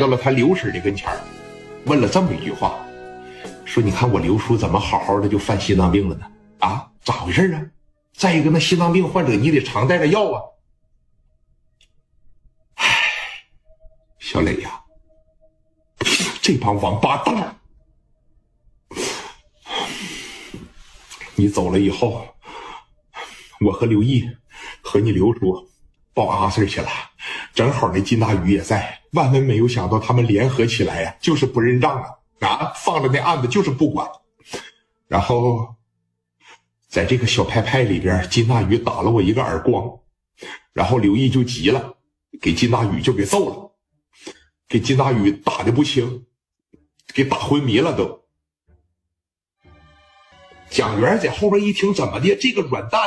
到了他刘婶的跟前儿，问了这么一句话，说：“你看我刘叔怎么好好的就犯心脏病了呢？啊，咋回事啊？再一个，那心脏病患者你得常带着药啊。”唉，小磊呀，这帮王八蛋！你走了以后，我和刘毅和你刘叔报阿 Sir 去了，正好那金大宇也在。万万没有想到，他们联合起来呀，就是不认账啊！啊，放着那案子就是不管。然后，在这个小派派里边，金大宇打了我一个耳光，然后刘毅就急了，给金大宇就给揍了，给金大宇打的不轻，给打昏迷了都。蒋元在后边一听，怎么的？这个软蛋，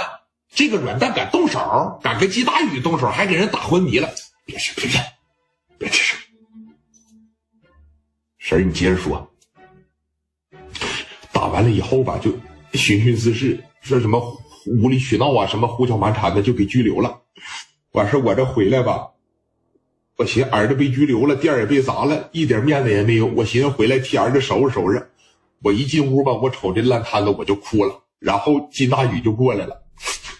这个软蛋敢动手，敢跟金大宇动手，还给人打昏迷了。别事，别事，别吱声。婶儿，你接着说。打完了以后吧，就寻衅滋事，说什么无理取闹啊，什么胡搅蛮缠的，就给拘留了。完事我这回来吧，我寻思儿子被拘留了，店也被砸了，一点面子也没有。我寻思回来替儿子收拾收拾。我一进屋吧，我瞅这烂摊子，我就哭了。然后金大宇就过来了，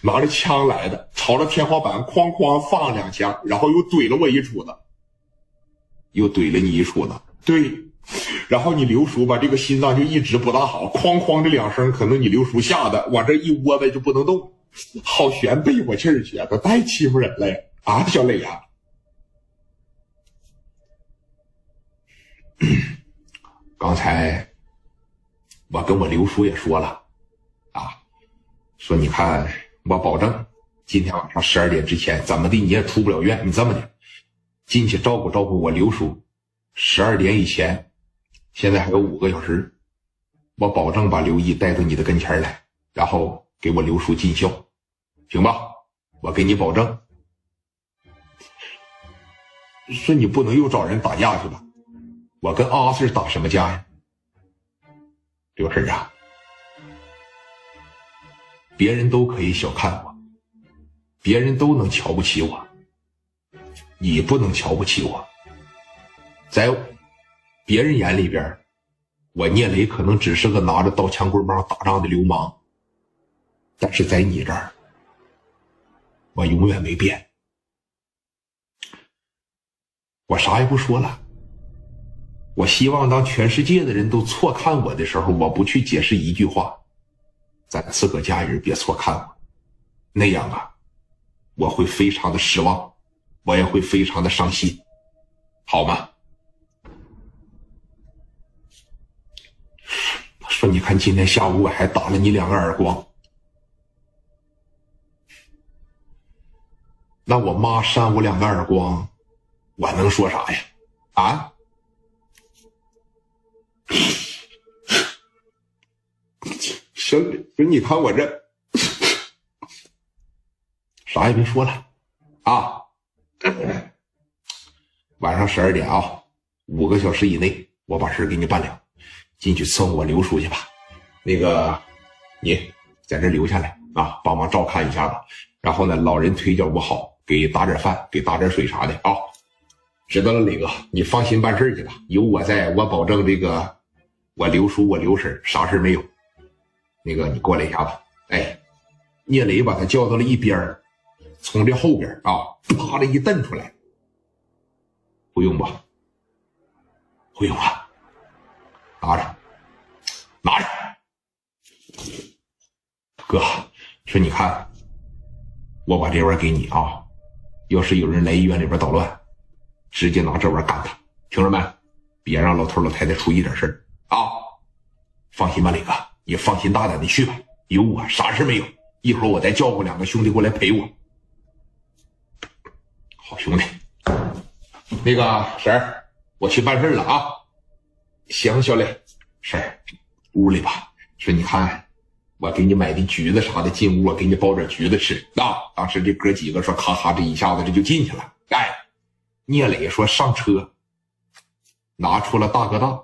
拿着枪来的，朝着天花板哐哐放两枪，然后又怼了我一杵子，又怼了你一杵子。对，然后你刘叔吧，这个心脏就一直不大好，哐哐这两声，可能你刘叔吓得往这一窝呗，就不能动。好悬背我气儿去，都太欺负人了呀！啊，小磊呀，刚才。我跟我刘叔也说了，啊，说你看，我保证今天晚上十二点之前怎么的你也出不了院。你这么的，进去照顾照顾我刘叔。十二点以前，现在还有五个小时，我保证把刘毅带到你的跟前来，然后给我刘叔尽孝，行吧？我给你保证。说你不能又找人打架去吧？我跟阿 Sir 打什么架呀？刘婶啊，别人都可以小看我，别人都能瞧不起我，你不能瞧不起我。在别人眼里边，我聂磊可能只是个拿着刀枪棍棒打仗的流氓，但是在你这儿，我永远没变。我啥也不说了。我希望当全世界的人都错看我的时候，我不去解释一句话，咱自个家人别错看我，那样啊，我会非常的失望，我也会非常的伤心，好吗？说你看今天下午我还打了你两个耳光，那我妈扇我两个耳光，我能说啥呀？啊？行，说你看我这，啥也别说了，啊，晚上十二点啊，五个小时以内，我把事给你办了，进去伺候我刘叔去吧。那个，你在这留下来啊，帮忙照看一下子。然后呢，老人腿脚不好，给打点饭，给打点水啥的啊。知道了，磊哥，你放心办事去吧，有我在，我保证这个。我刘叔，我刘婶啥事没有。那个，你过来一下子。哎，聂磊把他叫到了一边从这后边啊，啪的一蹬出来。不用吧？不用啊。拿着，拿着。哥，说你看，我把这玩意儿给你啊。要是有人来医院里边捣乱，直接拿这玩意儿干他。听着没？别让老头老太太出一点事儿。啊，放心吧，磊哥，你放心大胆的去吧，有我啥事没有。一会儿我再叫过两个兄弟过来陪我。兄弟，那个婶儿，我去办事了啊。行，小磊，婶儿，屋里吧。说你看，我给你买的橘子啥的，进屋我给你包点橘子吃。啊，当时这哥几个说，咔咔，这一下子这就进去了。哎，聂磊说上车，拿出了大哥大。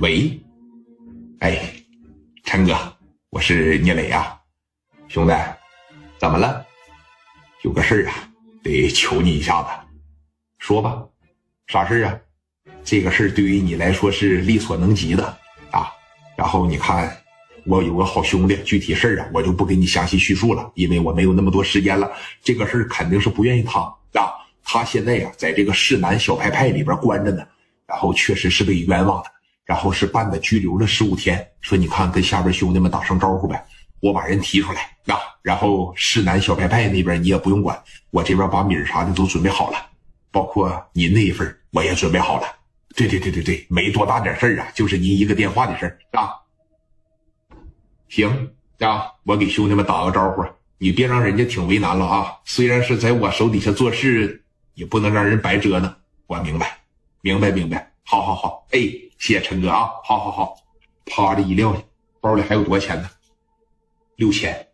喂，哎，陈哥，我是聂磊啊，兄弟，怎么了？有个事儿啊，得求你一下子，说吧，啥事儿啊？这个事儿对于你来说是力所能及的啊。然后你看，我有个好兄弟，具体事儿啊，我就不给你详细叙述了，因为我没有那么多时间了。这个事儿肯定是不愿意趟啊。他现在呀，在这个市南小派派里边关着呢，然后确实是被冤枉的，然后是办的拘留了十五天。说你看，跟下边兄弟们打声招呼呗，我把人提出来啊。然后市南小派派那边你也不用管，我这边把米啥的都准备好了，包括您那一份我也准备好了。对对对对对，没多大点事儿啊，就是您一个电话的事儿啊。行啊，我给兄弟们打个招呼，你别让人家挺为难了啊。虽然是在我手底下做事。也不能让人白折腾，我明白，明白，明白。好，好，好。哎，谢陈哥啊！好，好，好。啪的一撂下，包里还有多少钱呢？六千。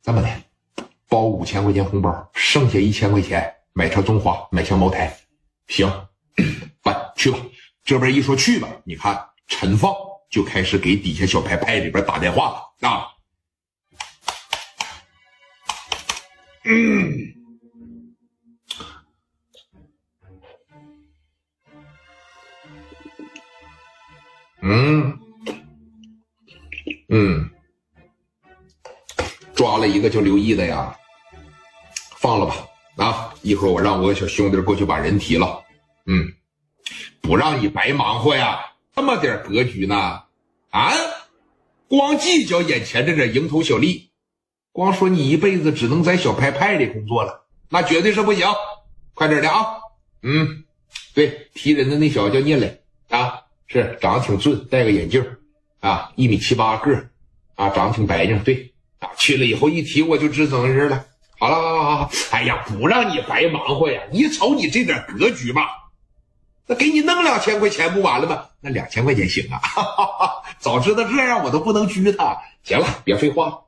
这么的，包五千块钱红包，剩下一千块钱买车中华，买箱茅台。行，办去吧。这边一说去吧，你看陈放就开始给底下小牌派里边打电话了啊。嗯。嗯，嗯，抓了一个叫刘毅的呀，放了吧啊！一会儿我让我小兄弟过去把人提了。嗯，不让你白忙活呀，这么点格局呢？啊，光计较眼前这点蝇头小利，光说你一辈子只能在小派派里工作了，那绝对是不行。快点的啊！嗯，对，提人的那小子叫聂磊啊。是长得挺俊，戴个眼镜啊，一米七八个啊，长得挺白净。对啊，去了以后一提我就知怎么回事了。好了，好了好好，哎呀，不让你白忙活呀！你瞅你这点格局吧，那给你弄两千块钱不完了吗？那两千块钱行啊！哈哈哈早知道这样，我都不能拘他。行了，别废话。